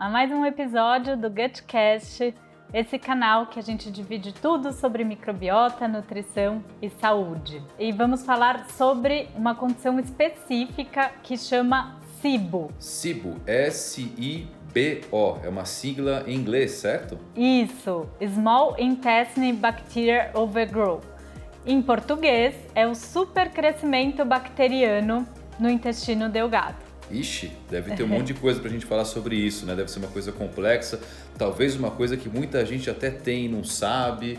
A mais um episódio do Gutcast, esse canal que a gente divide tudo sobre microbiota, nutrição e saúde. E vamos falar sobre uma condição específica que chama SIBO. SIBO, S-I-B-O, é uma sigla em inglês, certo? Isso, Small Intestine Bacteria Overgrowth. Em português, é o supercrescimento bacteriano no intestino delgado. Ixi, deve ter um monte de coisa pra gente falar sobre isso, né? Deve ser uma coisa complexa, talvez uma coisa que muita gente até tem e não sabe.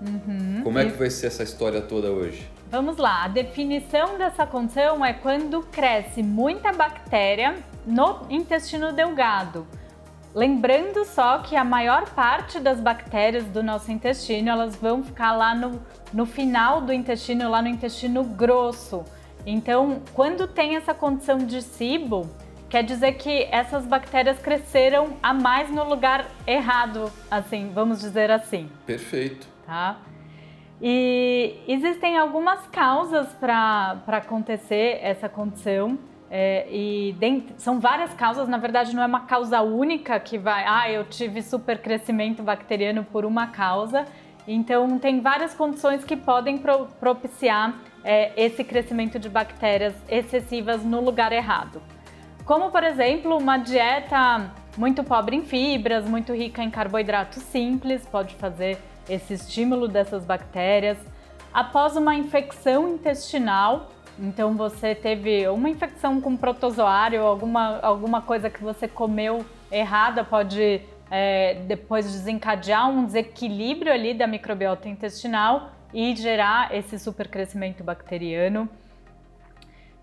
Uhum. Como é que vai ser essa história toda hoje? Vamos lá, a definição dessa condição é quando cresce muita bactéria no intestino delgado. Lembrando só que a maior parte das bactérias do nosso intestino, elas vão ficar lá no, no final do intestino, lá no intestino grosso. Então, quando tem essa condição de SIBO, quer dizer que essas bactérias cresceram a mais no lugar errado, assim, vamos dizer assim. Perfeito. Tá? E existem algumas causas para acontecer essa condição. É, e dentro, são várias causas, na verdade não é uma causa única que vai, ah, eu tive super crescimento bacteriano por uma causa. Então tem várias condições que podem pro, propiciar é, esse crescimento de bactérias excessivas no lugar errado. Como, por exemplo, uma dieta muito pobre em fibras, muito rica em carboidratos simples, pode fazer esse estímulo dessas bactérias. Após uma infecção intestinal, então você teve uma infecção com protozoário, alguma, alguma coisa que você comeu errada, pode é, depois desencadear um desequilíbrio ali da microbiota intestinal e gerar esse supercrescimento bacteriano.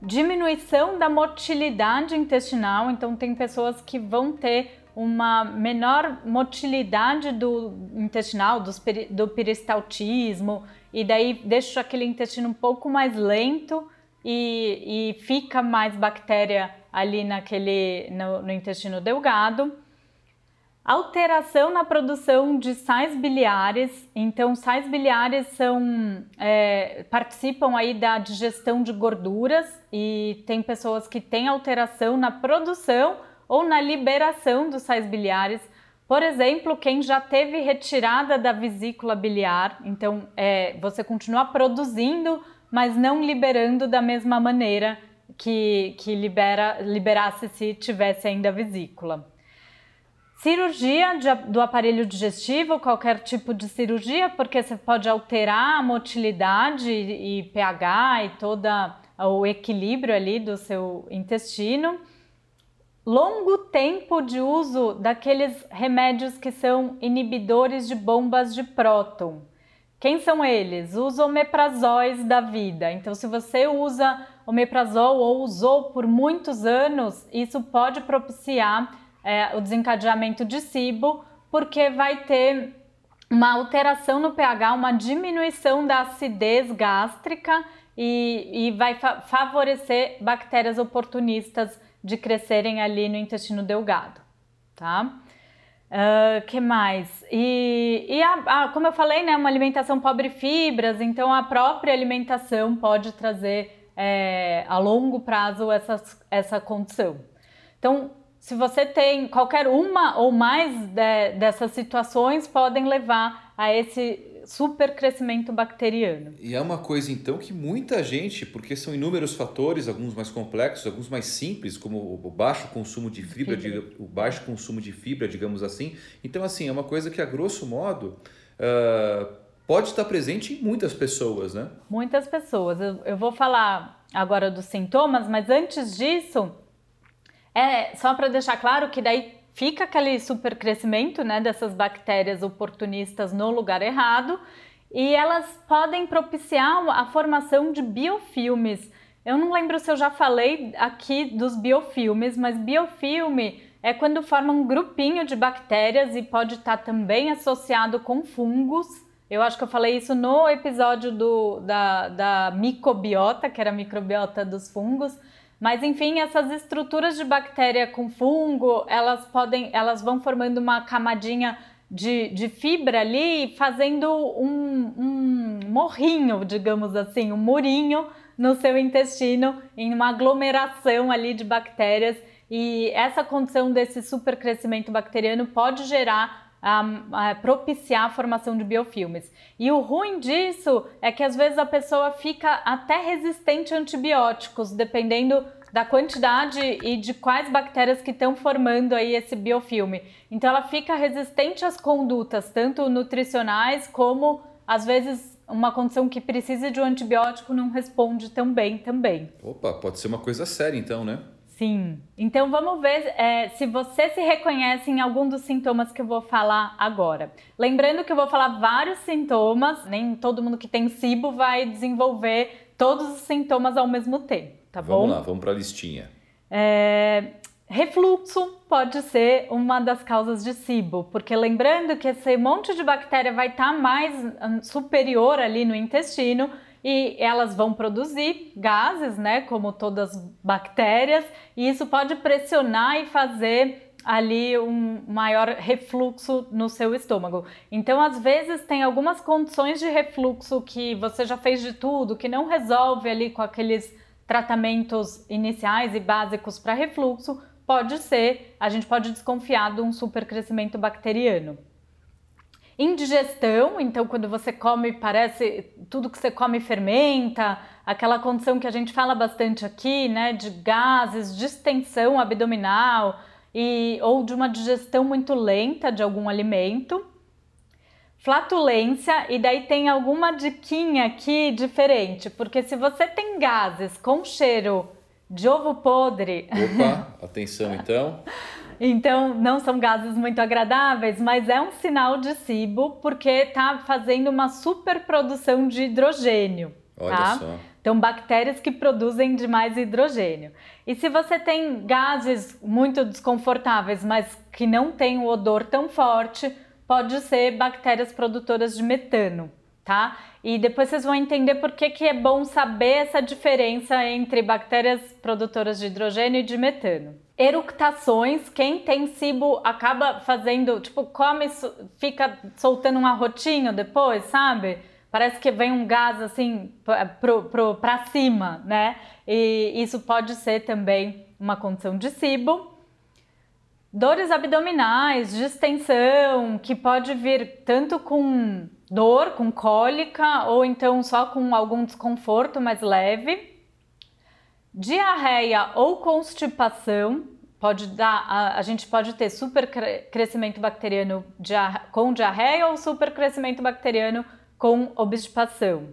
Diminuição da motilidade intestinal, então tem pessoas que vão ter uma menor motilidade do intestinal, do, do peristaltismo, e daí deixa aquele intestino um pouco mais lento e, e fica mais bactéria ali naquele, no, no intestino delgado. Alteração na produção de sais biliares. Então, sais biliares são é, participam aí da digestão de gorduras e tem pessoas que têm alteração na produção ou na liberação dos sais biliares. Por exemplo, quem já teve retirada da vesícula biliar, então é, você continua produzindo, mas não liberando da mesma maneira que, que libera, liberasse se tivesse ainda vesícula. Cirurgia de, do aparelho digestivo, qualquer tipo de cirurgia, porque você pode alterar a motilidade e, e pH e todo o equilíbrio ali do seu intestino. Longo tempo de uso daqueles remédios que são inibidores de bombas de próton. Quem são eles? Os omeprazóis da vida. Então, se você usa omeprazol ou usou por muitos anos, isso pode propiciar é, o desencadeamento de SIBO, porque vai ter uma alteração no pH, uma diminuição da acidez gástrica e, e vai fa favorecer bactérias oportunistas de crescerem ali no intestino delgado, tá? Uh, que mais? E, e a, a, como eu falei, né, uma alimentação pobre em fibras, então a própria alimentação pode trazer é, a longo prazo essa, essa condição. Então, se você tem qualquer uma ou mais de, dessas situações, podem levar a esse super crescimento bacteriano. E é uma coisa então que muita gente, porque são inúmeros fatores, alguns mais complexos, alguns mais simples, como o baixo consumo de fibra, fibra. o baixo consumo de fibra, digamos assim. Então assim é uma coisa que a grosso modo uh, pode estar presente em muitas pessoas, né? Muitas pessoas. Eu, eu vou falar agora dos sintomas, mas antes disso é, só para deixar claro que daí fica aquele supercrescimento né, dessas bactérias oportunistas no lugar errado e elas podem propiciar a formação de biofilmes. Eu não lembro se eu já falei aqui dos biofilmes, mas biofilme é quando forma um grupinho de bactérias e pode estar também associado com fungos. Eu acho que eu falei isso no episódio do, da, da microbiota, que era a microbiota dos fungos. Mas enfim, essas estruturas de bactéria com fungo, elas podem, elas vão formando uma camadinha de, de fibra ali, fazendo um, um morrinho, digamos assim, um murinho no seu intestino, em uma aglomeração ali de bactérias. e essa condição desse supercrescimento bacteriano pode gerar a, a, propiciar a formação de biofilmes. E o ruim disso é que às vezes a pessoa fica até resistente a antibióticos, dependendo da quantidade e de quais bactérias que estão formando aí esse biofilme. Então ela fica resistente às condutas, tanto nutricionais como às vezes uma condição que precisa de um antibiótico não responde tão bem também. Opa, pode ser uma coisa séria então, né? Sim. Então vamos ver é, se você se reconhece em algum dos sintomas que eu vou falar agora. Lembrando que eu vou falar vários sintomas, nem todo mundo que tem SIBO vai desenvolver todos os sintomas ao mesmo tempo, tá vamos bom? Vamos lá, vamos para a listinha. É, refluxo pode ser uma das causas de SIBO, porque lembrando que esse monte de bactéria vai estar tá mais hum, superior ali no intestino e elas vão produzir gases, né, como todas as bactérias, e isso pode pressionar e fazer ali um maior refluxo no seu estômago. Então, às vezes tem algumas condições de refluxo que você já fez de tudo, que não resolve ali com aqueles tratamentos iniciais e básicos para refluxo, pode ser, a gente pode desconfiar de um supercrescimento bacteriano. Indigestão, então quando você come, parece tudo que você come fermenta, aquela condição que a gente fala bastante aqui, né, de gases, distensão abdominal e ou de uma digestão muito lenta de algum alimento. Flatulência, e daí tem alguma diquinha aqui diferente, porque se você tem gases com cheiro de ovo podre. Opa, atenção então. Então, não são gases muito agradáveis, mas é um sinal de SIBO porque está fazendo uma superprodução de hidrogênio. Olha tá? só. Então, bactérias que produzem demais hidrogênio. E se você tem gases muito desconfortáveis, mas que não tem o odor tão forte, pode ser bactérias produtoras de metano, tá? E depois vocês vão entender por que, que é bom saber essa diferença entre bactérias produtoras de hidrogênio e de metano eructações. Quem tem cibo acaba fazendo, tipo, come, fica soltando um arrotinho depois, sabe? Parece que vem um gás assim pro, cima, né? E isso pode ser também uma condição de cibo. Dores abdominais, distensão, que pode vir tanto com dor, com cólica, ou então só com algum desconforto mais leve diarreia ou constipação, pode dar, a, a gente pode ter super crescimento bacteriano com diarreia ou super crescimento bacteriano com obstipação.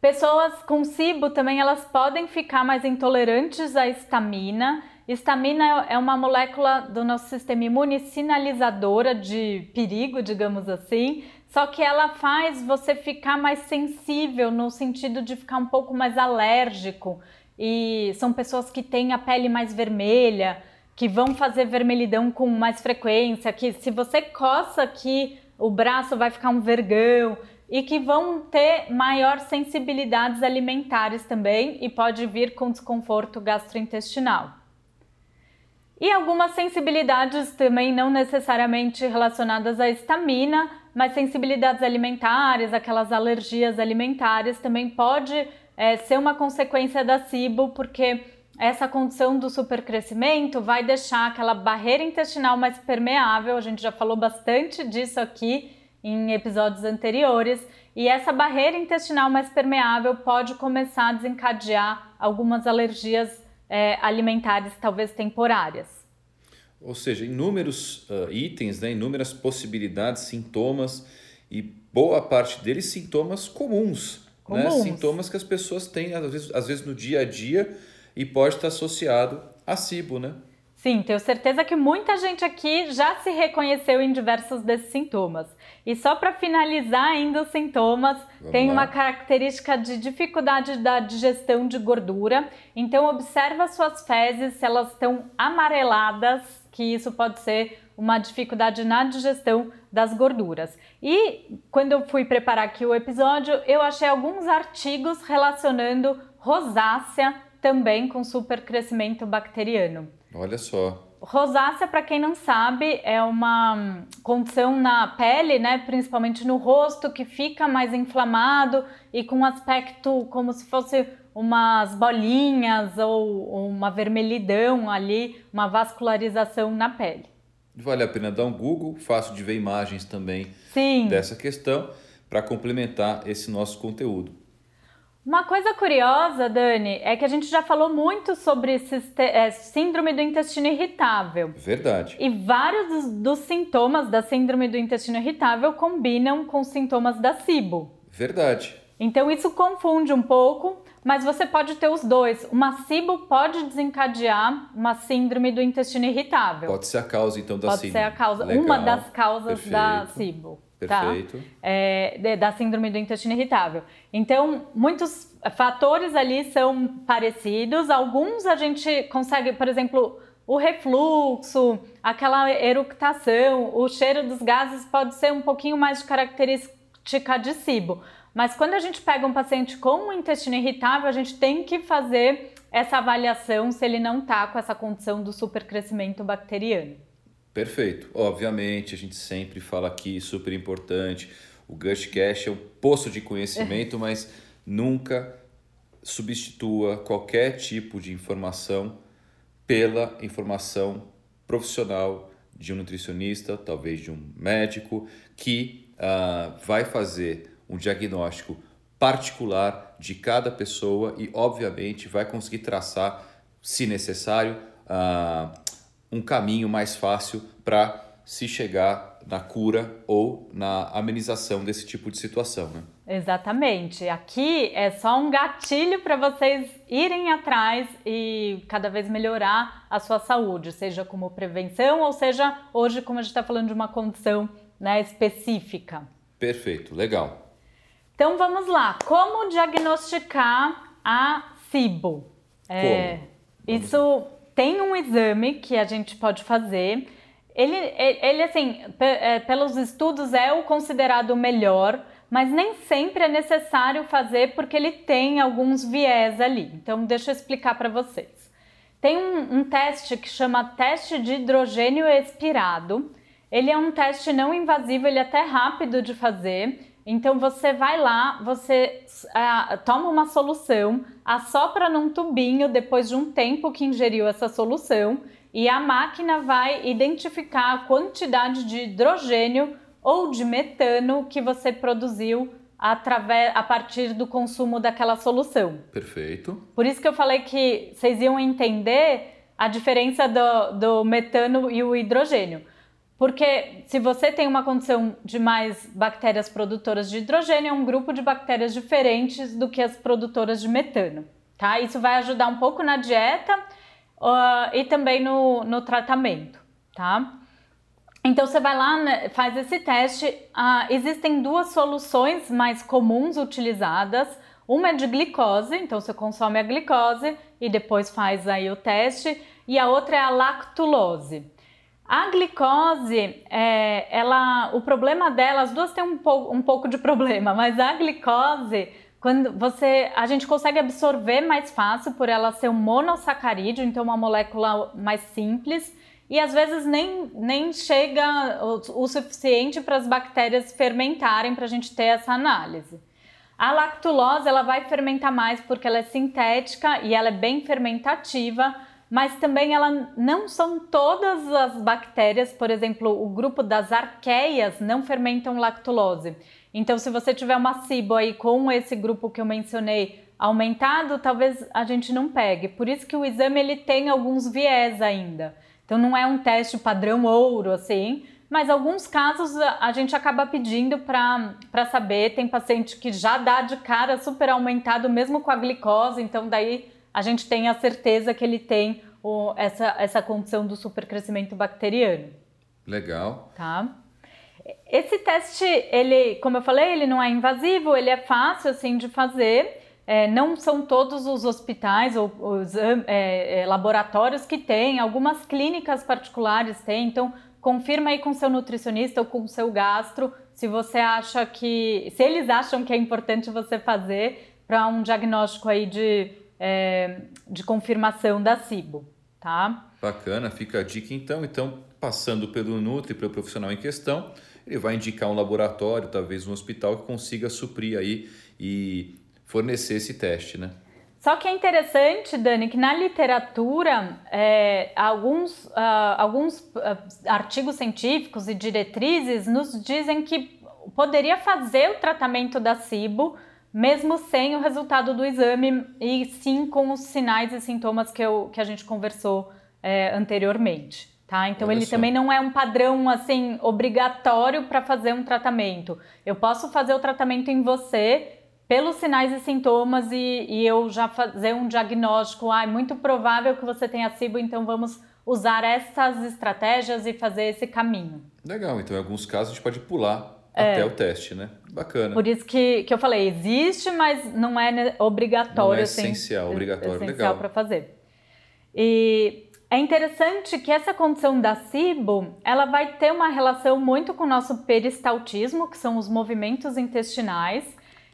Pessoas com SIBO também elas podem ficar mais intolerantes à histamina. Histamina é uma molécula do nosso sistema imune sinalizadora de perigo, digamos assim, só que ela faz você ficar mais sensível no sentido de ficar um pouco mais alérgico. E são pessoas que têm a pele mais vermelha, que vão fazer vermelhidão com mais frequência, que se você coça aqui, o braço vai ficar um vergão e que vão ter maior sensibilidades alimentares também e pode vir com desconforto gastrointestinal. E algumas sensibilidades também não necessariamente relacionadas à estamina, mas sensibilidades alimentares, aquelas alergias alimentares também pode é, ser uma consequência da SIBO, porque essa condição do supercrescimento vai deixar aquela barreira intestinal mais permeável, a gente já falou bastante disso aqui em episódios anteriores, e essa barreira intestinal mais permeável pode começar a desencadear algumas alergias é, alimentares, talvez temporárias. Ou seja, inúmeros uh, itens, né, inúmeras possibilidades, sintomas e boa parte deles sintomas comuns, né? sintomas que as pessoas têm às vezes, às vezes no dia a dia e pode estar associado a SIBO, né? Sim, tenho certeza que muita gente aqui já se reconheceu em diversos desses sintomas. E só para finalizar ainda os sintomas, Vamos tem lá. uma característica de dificuldade da digestão de gordura. Então observa suas fezes se elas estão amareladas, que isso pode ser uma dificuldade na digestão das gorduras. E quando eu fui preparar aqui o episódio, eu achei alguns artigos relacionando rosácea também com supercrescimento bacteriano. Olha só. Rosácea, para quem não sabe, é uma condição na pele, né, principalmente no rosto, que fica mais inflamado e com um aspecto como se fosse umas bolinhas ou uma vermelhidão ali, uma vascularização na pele. Vale a pena dar um Google, fácil de ver imagens também Sim. dessa questão para complementar esse nosso conteúdo. Uma coisa curiosa, Dani, é que a gente já falou muito sobre é, síndrome do intestino irritável. Verdade. E vários dos, dos, sintomas da síndrome do intestino irritável combinam com sintomas da SIBO. Verdade. Então isso confunde um pouco, mas você pode ter os dois. Uma SIBO pode desencadear uma síndrome do intestino irritável. Pode ser a causa então da pode síndrome. Pode ser a causa, Legal. uma das causas Perfeito. da SIBO. Perfeito. Tá? É, da síndrome do intestino irritável. Então, muitos fatores ali são parecidos. Alguns a gente consegue, por exemplo, o refluxo, aquela eructação, o cheiro dos gases pode ser um pouquinho mais de característica de SIBO. Mas quando a gente pega um paciente com um intestino irritável, a gente tem que fazer essa avaliação se ele não está com essa condição do supercrescimento bacteriano. Perfeito. Obviamente, a gente sempre fala aqui, super importante, o GushCast é um poço de conhecimento, mas nunca substitua qualquer tipo de informação pela informação profissional de um nutricionista, talvez de um médico, que uh, vai fazer um diagnóstico particular de cada pessoa e, obviamente, vai conseguir traçar, se necessário, uh, um caminho mais fácil para se chegar na cura ou na amenização desse tipo de situação, né? Exatamente. Aqui é só um gatilho para vocês irem atrás e cada vez melhorar a sua saúde, seja como prevenção ou seja hoje como a gente está falando de uma condição né, específica. Perfeito, legal. Então vamos lá. Como diagnosticar a SIBO? É, isso tem um exame que a gente pode fazer. Ele, ele assim, é, pelos estudos é o considerado melhor, mas nem sempre é necessário fazer porque ele tem alguns viés ali. Então, deixa eu explicar para vocês. Tem um, um teste que chama teste de hidrogênio expirado. Ele é um teste não invasivo, ele é até rápido de fazer. Então você vai lá, você uh, toma uma solução, assopra num tubinho depois de um tempo que ingeriu essa solução e a máquina vai identificar a quantidade de hidrogênio ou de metano que você produziu através, a partir do consumo daquela solução. Perfeito. Por isso que eu falei que vocês iam entender a diferença do, do metano e o hidrogênio. Porque se você tem uma condição de mais bactérias produtoras de hidrogênio, é um grupo de bactérias diferentes do que as produtoras de metano, tá? Isso vai ajudar um pouco na dieta uh, e também no, no tratamento, tá? Então você vai lá, né, faz esse teste. Uh, existem duas soluções mais comuns utilizadas. Uma é de glicose, então você consome a glicose e depois faz aí o teste. E a outra é a lactulose. A glicose, é, ela, o problema dela, as duas têm um, um pouco de problema, mas a glicose, quando você, a gente consegue absorver mais fácil por ela ser um monossacarídeo, então uma molécula mais simples, e às vezes nem, nem chega o, o suficiente para as bactérias fermentarem para a gente ter essa análise. A lactulose ela vai fermentar mais porque ela é sintética e ela é bem fermentativa, mas também ela não são todas as bactérias, por exemplo, o grupo das arqueias não fermentam lactulose. Então, se você tiver uma cibo aí com esse grupo que eu mencionei aumentado, talvez a gente não pegue. Por isso que o exame ele tem alguns viés ainda. Então, não é um teste padrão ouro assim, mas alguns casos a gente acaba pedindo para saber. Tem paciente que já dá de cara super aumentado mesmo com a glicose, então daí a gente tem a certeza que ele tem o, essa, essa condição do supercrescimento bacteriano. Legal. Tá? Esse teste, ele, como eu falei, ele não é invasivo, ele é fácil assim de fazer. É, não são todos os hospitais ou os é, é, laboratórios que têm, algumas clínicas particulares têm, então confirma aí com seu nutricionista ou com seu gastro se você acha que, se eles acham que é importante você fazer para um diagnóstico aí de é, de confirmação da CIBO, tá? Bacana, fica a dica então. Então, passando pelo Nutri, pelo profissional em questão, ele vai indicar um laboratório, talvez um hospital que consiga suprir aí e fornecer esse teste, né? Só que é interessante, Dani, que na literatura, é, alguns, uh, alguns uh, artigos científicos e diretrizes nos dizem que poderia fazer o tratamento da SIBO mesmo sem o resultado do exame e sim com os sinais e sintomas que, eu, que a gente conversou é, anteriormente. Tá? Então Olha ele só. também não é um padrão assim obrigatório para fazer um tratamento. Eu posso fazer o tratamento em você pelos sinais e sintomas e, e eu já fazer um diagnóstico. Ah, é muito provável que você tenha SIBO, então vamos usar essas estratégias e fazer esse caminho. Legal, então em alguns casos a gente pode pular é. até o teste, né? Bacana. Por isso que, que eu falei, existe, mas não é obrigatório. Não é essencial, assim, obrigatório, essencial legal. para fazer. E é interessante que essa condição da SIBO, ela vai ter uma relação muito com o nosso peristaltismo, que são os movimentos intestinais.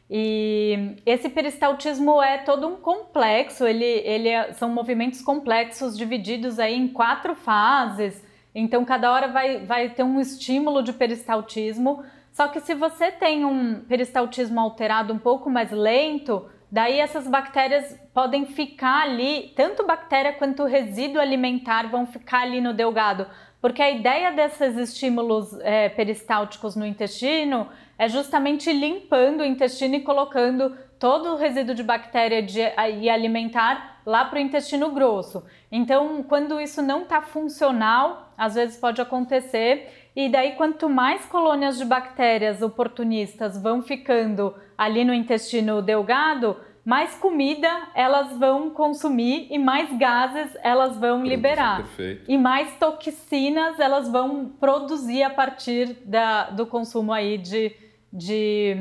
E esse peristaltismo é todo um complexo, ele, ele é, são movimentos complexos divididos aí em quatro fases. Então, cada hora vai, vai ter um estímulo de peristaltismo só que se você tem um peristaltismo alterado um pouco mais lento, daí essas bactérias podem ficar ali, tanto bactéria quanto resíduo alimentar vão ficar ali no delgado. Porque a ideia desses estímulos é, peristálticos no intestino é justamente limpando o intestino e colocando todo o resíduo de bactéria de, e alimentar lá para o intestino grosso. Então, quando isso não está funcional, às vezes pode acontecer e daí, quanto mais colônias de bactérias oportunistas vão ficando ali no intestino delgado, mais comida elas vão consumir e mais gases elas vão liberar. Perfeito. E mais toxinas elas vão produzir a partir da, do consumo aí de, de,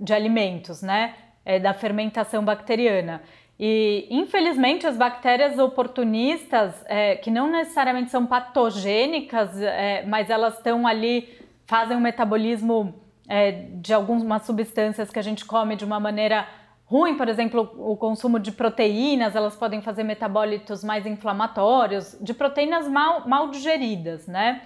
de alimentos, né? É, da fermentação bacteriana. E, infelizmente, as bactérias oportunistas, é, que não necessariamente são patogênicas, é, mas elas estão ali, fazem um metabolismo é, de algumas substâncias que a gente come de uma maneira ruim, por exemplo, o consumo de proteínas, elas podem fazer metabólitos mais inflamatórios, de proteínas mal, mal digeridas, né?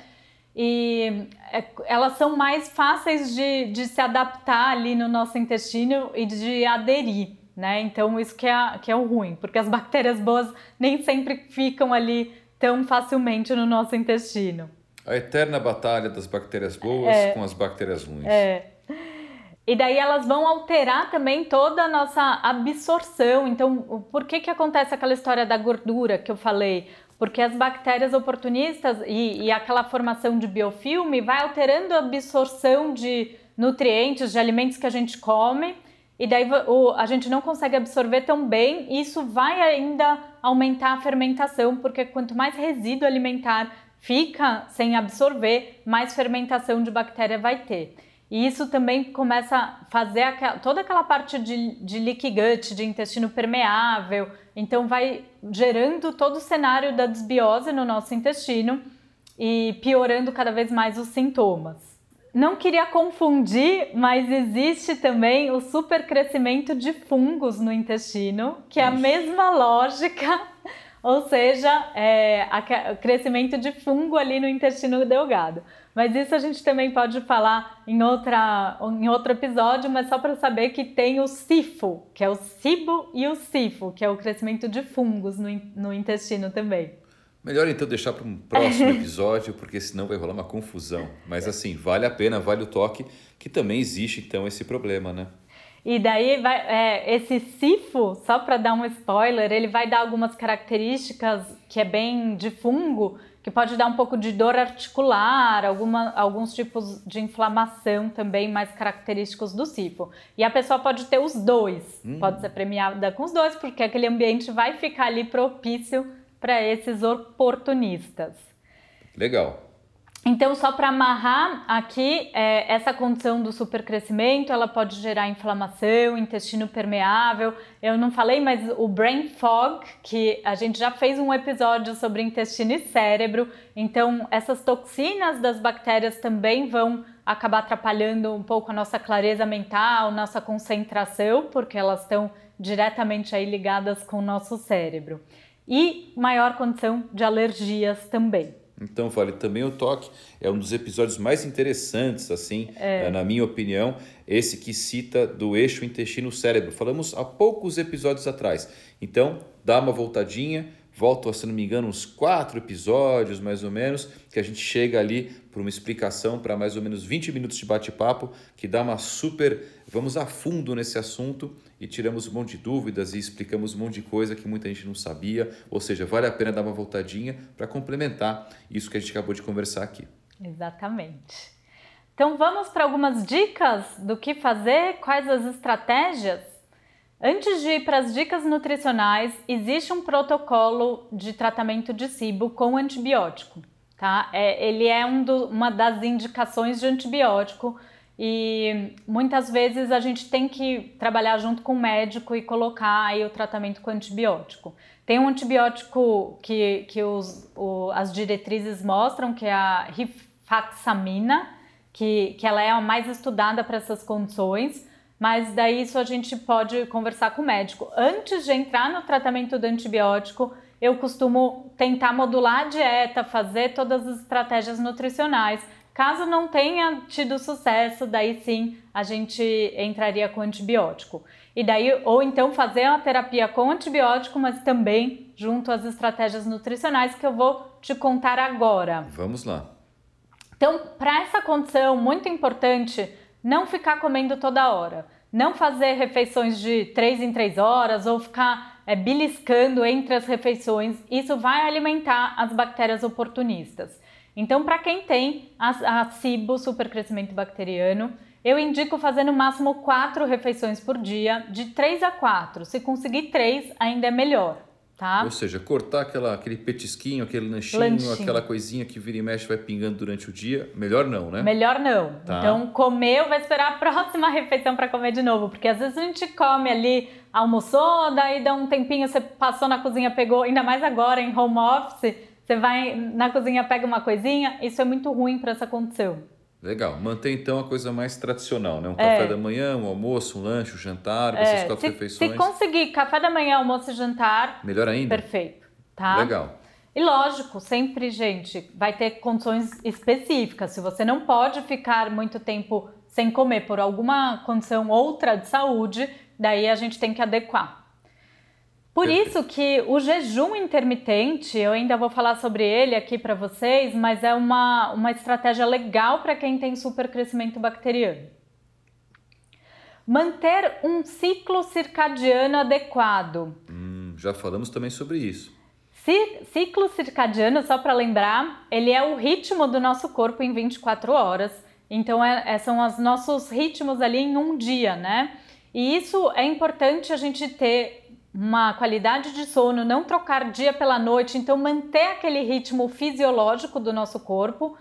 E é, elas são mais fáceis de, de se adaptar ali no nosso intestino e de aderir né? Então isso que é, que é o ruim, porque as bactérias boas nem sempre ficam ali tão facilmente no nosso intestino. A eterna batalha das bactérias boas é, com as bactérias ruins. É. E daí elas vão alterar também toda a nossa absorção. Então, por que que acontece aquela história da gordura que eu falei? Porque as bactérias oportunistas e, e aquela formação de biofilme vai alterando a absorção de nutrientes, de alimentos que a gente come e daí o, a gente não consegue absorver tão bem, e isso vai ainda aumentar a fermentação, porque quanto mais resíduo alimentar fica sem absorver, mais fermentação de bactéria vai ter. E isso também começa a fazer aquela, toda aquela parte de, de leaky gut, de intestino permeável, então vai gerando todo o cenário da desbiose no nosso intestino e piorando cada vez mais os sintomas. Não queria confundir, mas existe também o supercrescimento de fungos no intestino, que é a mesma lógica, ou seja, é, o crescimento de fungo ali no intestino delgado. Mas isso a gente também pode falar em, outra, em outro episódio, mas só para saber que tem o sifo, que é o cibo, e o sifo, que é o crescimento de fungos no, no intestino também. Melhor então deixar para um próximo episódio, porque senão vai rolar uma confusão. Mas assim, vale a pena, vale o toque, que também existe então esse problema, né? E daí vai, é, esse sifo, só para dar um spoiler, ele vai dar algumas características que é bem de fungo, que pode dar um pouco de dor articular, alguma, alguns tipos de inflamação também mais característicos do sifo. E a pessoa pode ter os dois, hum. pode ser premiada com os dois, porque aquele ambiente vai ficar ali propício para esses oportunistas. Legal. Então, só para amarrar aqui, é, essa condição do supercrescimento, ela pode gerar inflamação, intestino permeável. Eu não falei, mas o brain fog, que a gente já fez um episódio sobre intestino e cérebro. Então, essas toxinas das bactérias também vão acabar atrapalhando um pouco a nossa clareza mental, nossa concentração, porque elas estão diretamente aí ligadas com o nosso cérebro e maior condição de alergias também. Então, vale também o toque. É um dos episódios mais interessantes, assim, é. na minha opinião, esse que cita do eixo intestino-cérebro. Falamos há poucos episódios atrás. Então, dá uma voltadinha, volta, se não me engano, uns quatro episódios, mais ou menos, que a gente chega ali para uma explicação, para mais ou menos 20 minutos de bate-papo, que dá uma super. Vamos a fundo nesse assunto e tiramos um monte de dúvidas e explicamos um monte de coisa que muita gente não sabia. Ou seja, vale a pena dar uma voltadinha para complementar isso que a gente acabou de conversar aqui. Exatamente. Então vamos para algumas dicas do que fazer, quais as estratégias? Antes de ir para as dicas nutricionais, existe um protocolo de tratamento de SIBO com antibiótico tá? É, ele é um do, uma das indicações de antibiótico e muitas vezes a gente tem que trabalhar junto com o médico e colocar aí o tratamento com antibiótico. Tem um antibiótico que, que os, o, as diretrizes mostram, que é a rifaxamina, que, que ela é a mais estudada para essas condições, mas daí isso a gente pode conversar com o médico. Antes de entrar no tratamento do antibiótico, eu costumo tentar modular a dieta, fazer todas as estratégias nutricionais. Caso não tenha tido sucesso, daí sim a gente entraria com antibiótico. E daí, ou então fazer uma terapia com antibiótico, mas também junto às estratégias nutricionais que eu vou te contar agora. Vamos lá. Então, para essa condição, muito importante não ficar comendo toda hora. Não fazer refeições de 3 em 3 horas ou ficar é, beliscando entre as refeições, isso vai alimentar as bactérias oportunistas. Então, para quem tem a, a SIBO, supercrescimento bacteriano, eu indico fazer no máximo quatro refeições por dia, de três a quatro. Se conseguir três, ainda é melhor. Tá? Ou seja, cortar aquela, aquele petisquinho, aquele lanchinho, lanchinho, aquela coisinha que vira e mexe vai pingando durante o dia, melhor não, né? Melhor não. Tá. Então, comeu, vai esperar a próxima refeição para comer de novo, porque às vezes a gente come ali, almoçou, daí dá um tempinho, você passou na cozinha, pegou, ainda mais agora em home office, você vai na cozinha, pega uma coisinha, isso é muito ruim para essa condição. Legal. Mantém então a coisa mais tradicional, né? Um é. café da manhã, um almoço, um lanche, um jantar, é. essas quatro se, refeições. Se conseguir café da manhã, almoço e jantar. Melhor ainda. Perfeito. Tá? Legal. E lógico, sempre, gente, vai ter condições específicas. Se você não pode ficar muito tempo sem comer por alguma condição outra de saúde, daí a gente tem que adequar. Por isso que o jejum intermitente, eu ainda vou falar sobre ele aqui para vocês, mas é uma, uma estratégia legal para quem tem supercrescimento bacteriano. Manter um ciclo circadiano adequado. Hum, já falamos também sobre isso. Ciclo circadiano, só para lembrar, ele é o ritmo do nosso corpo em 24 horas. Então, é, é, são os nossos ritmos ali em um dia, né? E isso é importante a gente ter uma qualidade de sono, não trocar dia pela noite, então manter aquele ritmo fisiológico do nosso corpo,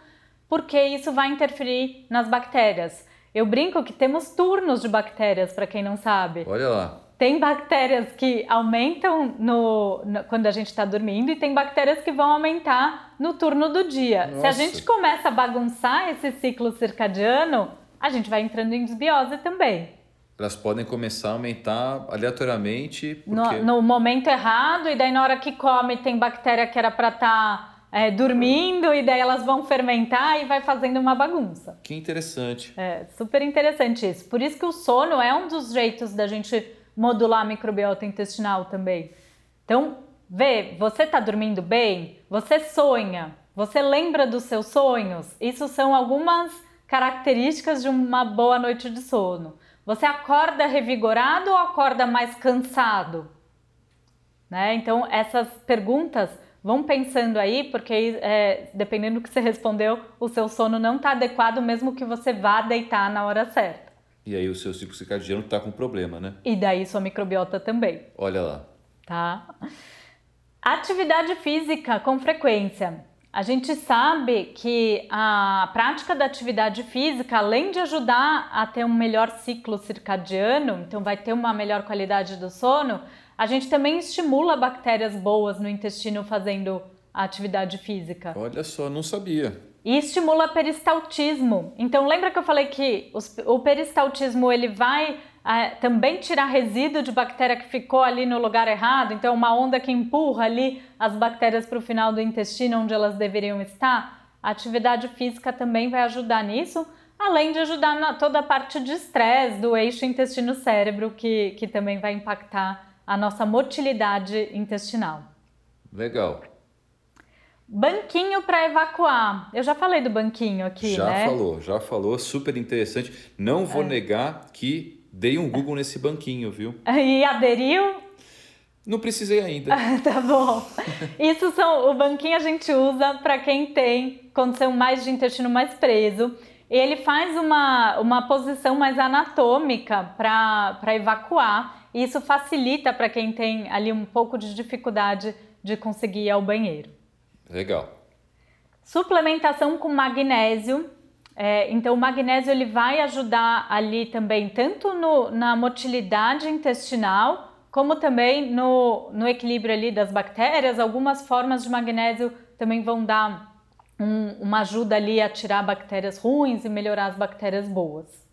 porque isso vai interferir nas bactérias. Eu brinco que temos turnos de bactérias, para quem não sabe. Olha lá. Tem bactérias que aumentam no, no quando a gente está dormindo e tem bactérias que vão aumentar no turno do dia. Nossa. Se a gente começa a bagunçar esse ciclo circadiano, a gente vai entrando em desbiose também elas podem começar a aumentar aleatoriamente. Porque... No, no, momento errado, e daí na hora que come tem bactéria que era para estar tá, é, dormindo, e daí elas vão fermentar e vai fazendo uma bagunça. Que interessante. É, super interessante isso. Por isso que o sono é um dos jeitos da gente modular a microbiota intestinal também. Então, vê, você está dormindo bem? Você sonha? Você lembra dos seus sonhos? Isso são algumas características de uma boa noite de sono. Você acorda revigorado ou acorda mais cansado? Né? Então, essas perguntas vão pensando aí, porque é, dependendo do que você respondeu, o seu sono não está adequado, mesmo que você vá deitar na hora certa. E aí o seu ciclo circadiano está com problema, né? E daí sua microbiota também. Olha lá. Tá? Atividade física com frequência. A gente sabe que a prática da atividade física, além de ajudar a ter um melhor ciclo circadiano, então vai ter uma melhor qualidade do sono, a gente também estimula bactérias boas no intestino fazendo a atividade física. Olha só, não sabia. E estimula peristaltismo. Então lembra que eu falei que os, o peristaltismo ele vai é, também tirar resíduo de bactéria que ficou ali no lugar errado, então uma onda que empurra ali as bactérias para o final do intestino onde elas deveriam estar. A atividade física também vai ajudar nisso, além de ajudar na toda a parte de estresse do eixo intestino-cérebro, que, que também vai impactar a nossa motilidade intestinal. Legal. Banquinho para evacuar. Eu já falei do banquinho aqui, já né? Já falou, já falou, super interessante. Não vou é. negar que dei um Google nesse banquinho, viu? E aderiu? Não precisei ainda. tá bom. Isso são o banquinho a gente usa para quem tem condição mais de intestino mais preso. Ele faz uma, uma posição mais anatômica para evacuar. E isso facilita para quem tem ali um pouco de dificuldade de conseguir ir ao banheiro. Legal. Suplementação com magnésio. É, então, o magnésio ele vai ajudar ali também, tanto no, na motilidade intestinal, como também no, no equilíbrio ali das bactérias. Algumas formas de magnésio também vão dar um, uma ajuda ali a tirar bactérias ruins e melhorar as bactérias boas.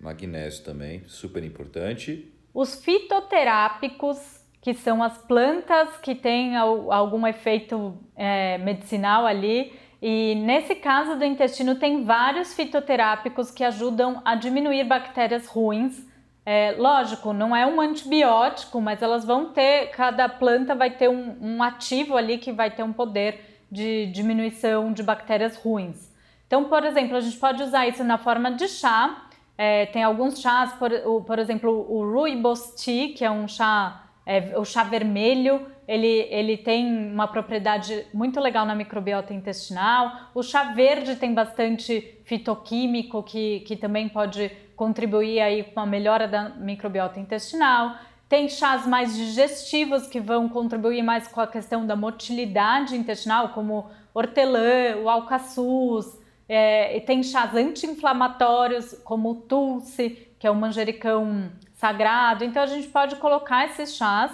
Magnésio também, super importante. Os fitoterápicos que são as plantas que têm algum efeito é, medicinal ali. E nesse caso do intestino, tem vários fitoterápicos que ajudam a diminuir bactérias ruins. É, lógico, não é um antibiótico, mas elas vão ter, cada planta vai ter um, um ativo ali que vai ter um poder de diminuição de bactérias ruins. Então, por exemplo, a gente pode usar isso na forma de chá. É, tem alguns chás, por, por exemplo, o Rooibos Tea, que é um chá é, o chá vermelho, ele, ele tem uma propriedade muito legal na microbiota intestinal. O chá verde tem bastante fitoquímico que, que também pode contribuir aí com a melhora da microbiota intestinal. Tem chás mais digestivos que vão contribuir mais com a questão da motilidade intestinal, como hortelã, o alcaçuz. É, tem chás anti-inflamatórios, como o tulsi, que é o manjericão sagrado. Então a gente pode colocar esses chás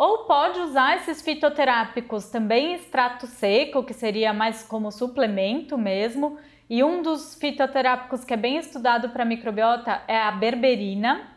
ou pode usar esses fitoterápicos também extrato seco, que seria mais como suplemento mesmo. E um dos fitoterápicos que é bem estudado para microbiota é a berberina.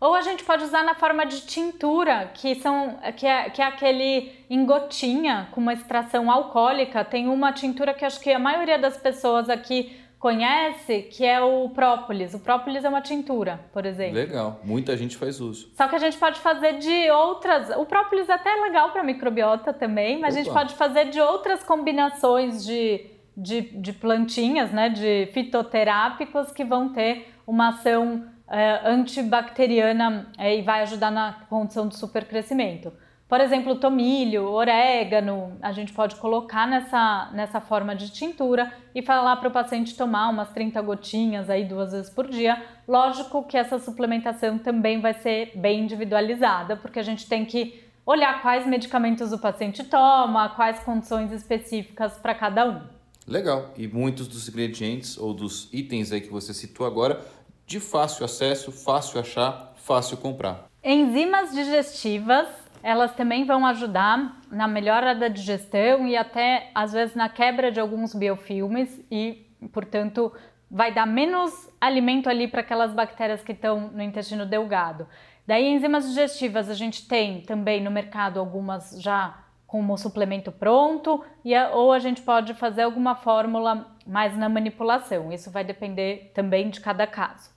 Ou a gente pode usar na forma de tintura, que, são, que, é, que é aquele em gotinha com uma extração alcoólica. Tem uma tintura que acho que a maioria das pessoas aqui conhece, que é o própolis. O própolis é uma tintura, por exemplo. Legal, muita gente faz uso. Só que a gente pode fazer de outras. O própolis é até é legal para microbiota também, mas Opa. a gente pode fazer de outras combinações de, de, de, plantinhas, né, de fitoterápicos que vão ter uma ação é, antibacteriana é, e vai ajudar na condição de supercrescimento. Por exemplo, tomilho, orégano, a gente pode colocar nessa, nessa forma de tintura e falar para o paciente tomar umas 30 gotinhas aí duas vezes por dia. Lógico que essa suplementação também vai ser bem individualizada, porque a gente tem que olhar quais medicamentos o paciente toma, quais condições específicas para cada um. Legal. E muitos dos ingredientes ou dos itens aí que você citou agora, de fácil acesso, fácil achar, fácil comprar. Enzimas digestivas elas também vão ajudar na melhora da digestão e até às vezes na quebra de alguns biofilmes e, portanto, vai dar menos alimento ali para aquelas bactérias que estão no intestino delgado. Daí, enzimas digestivas, a gente tem também no mercado algumas já como suplemento pronto, e a, ou a gente pode fazer alguma fórmula mais na manipulação. Isso vai depender também de cada caso.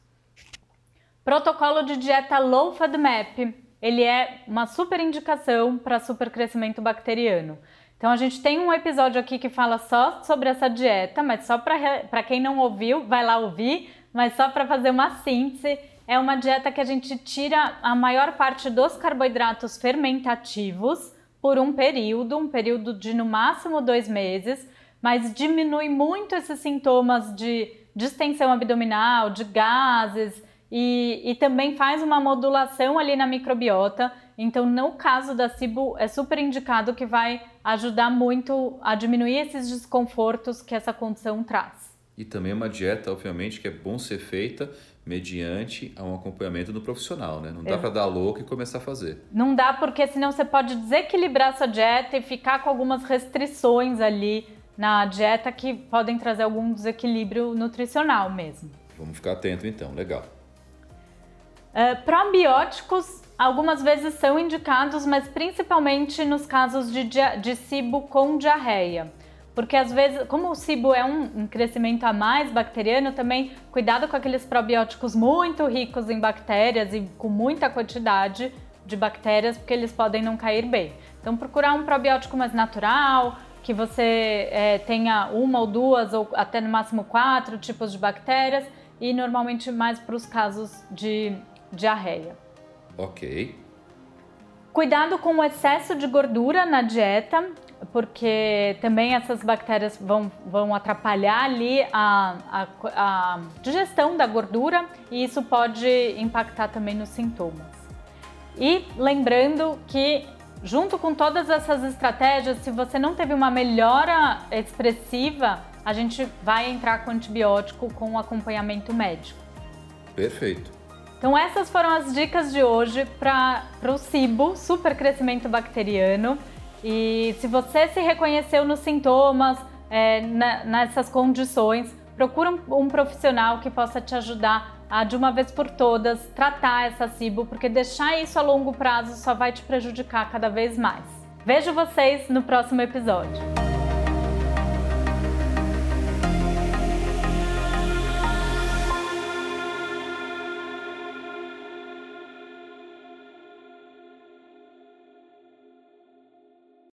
Protocolo de dieta Low FODMAP ele é uma super indicação para supercrescimento bacteriano. Então a gente tem um episódio aqui que fala só sobre essa dieta, mas só para quem não ouviu, vai lá ouvir, mas só para fazer uma síntese, é uma dieta que a gente tira a maior parte dos carboidratos fermentativos por um período, um período de no máximo dois meses, mas diminui muito esses sintomas de distensão abdominal, de gases, e, e também faz uma modulação ali na microbiota. Então, no caso da cibo, é super indicado que vai ajudar muito a diminuir esses desconfortos que essa condição traz. E também é uma dieta, obviamente, que é bom ser feita mediante um acompanhamento do profissional, né? Não dá para dar louco e começar a fazer. Não dá porque senão você pode desequilibrar sua dieta e ficar com algumas restrições ali na dieta que podem trazer algum desequilíbrio nutricional mesmo. Vamos ficar atento então, legal. Uh, probióticos algumas vezes são indicados, mas principalmente nos casos de, de SIBO com diarreia. Porque às vezes, como o SIBO é um, um, crescimento a mais bacteriano, também cuidado com aqueles probióticos muito ricos em bactérias e com muita quantidade de bactérias, porque eles podem não cair bem. Então, procurar um probiótico mais natural, que você é, tenha uma ou duas ou até no máximo quatro tipos de bactérias e normalmente mais para os casos de diarreia. Ok. Cuidado com o excesso de gordura na dieta, porque também essas bactérias vão, vão atrapalhar ali a, a, a digestão da gordura e isso pode impactar também nos sintomas. E lembrando que junto com todas essas estratégias, se você não teve uma melhora expressiva, a gente vai entrar com antibiótico com acompanhamento médico. Perfeito. Então essas foram as dicas de hoje para o SIBO, super crescimento bacteriano. E se você se reconheceu nos sintomas, é, na, nessas condições, procura um, um profissional que possa te ajudar a de uma vez por todas tratar essa SIBO, porque deixar isso a longo prazo só vai te prejudicar cada vez mais. Vejo vocês no próximo episódio.